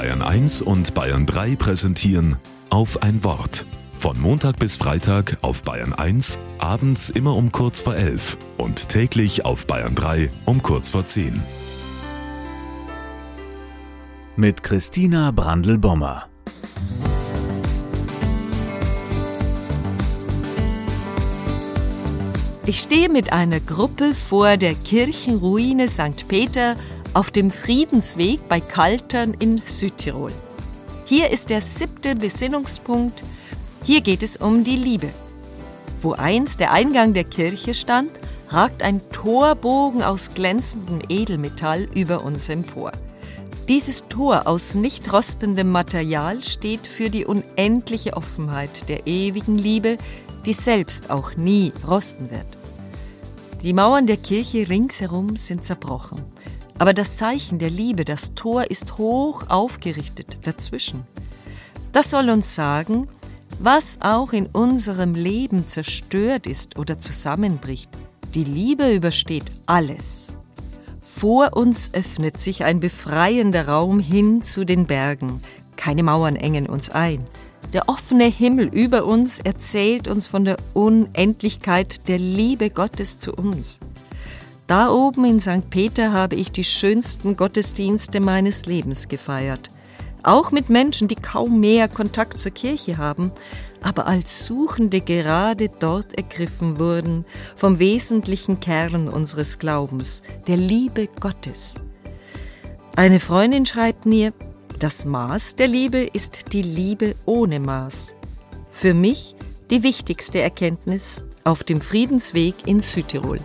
Bayern 1 und Bayern 3 präsentieren auf ein Wort. Von Montag bis Freitag auf Bayern 1, abends immer um kurz vor 11 und täglich auf Bayern 3 um kurz vor 10. Mit Christina Brandl-Bommer. Ich stehe mit einer Gruppe vor der Kirchenruine St. Peter auf dem Friedensweg bei Kaltern in Südtirol. Hier ist der siebte Besinnungspunkt. Hier geht es um die Liebe. Wo einst der Eingang der Kirche stand, ragt ein Torbogen aus glänzendem Edelmetall über uns empor. Dieses Tor aus nicht rostendem Material steht für die unendliche Offenheit der ewigen Liebe, die selbst auch nie rosten wird. Die Mauern der Kirche ringsherum sind zerbrochen. Aber das Zeichen der Liebe, das Tor, ist hoch aufgerichtet dazwischen. Das soll uns sagen, was auch in unserem Leben zerstört ist oder zusammenbricht. Die Liebe übersteht alles. Vor uns öffnet sich ein befreiender Raum hin zu den Bergen. Keine Mauern engen uns ein. Der offene Himmel über uns erzählt uns von der Unendlichkeit der Liebe Gottes zu uns. Da oben in St. Peter habe ich die schönsten Gottesdienste meines Lebens gefeiert. Auch mit Menschen, die kaum mehr Kontakt zur Kirche haben, aber als Suchende gerade dort ergriffen wurden vom wesentlichen Kern unseres Glaubens, der Liebe Gottes. Eine Freundin schreibt mir, das Maß der Liebe ist die Liebe ohne Maß. Für mich die wichtigste Erkenntnis auf dem Friedensweg in Südtirol.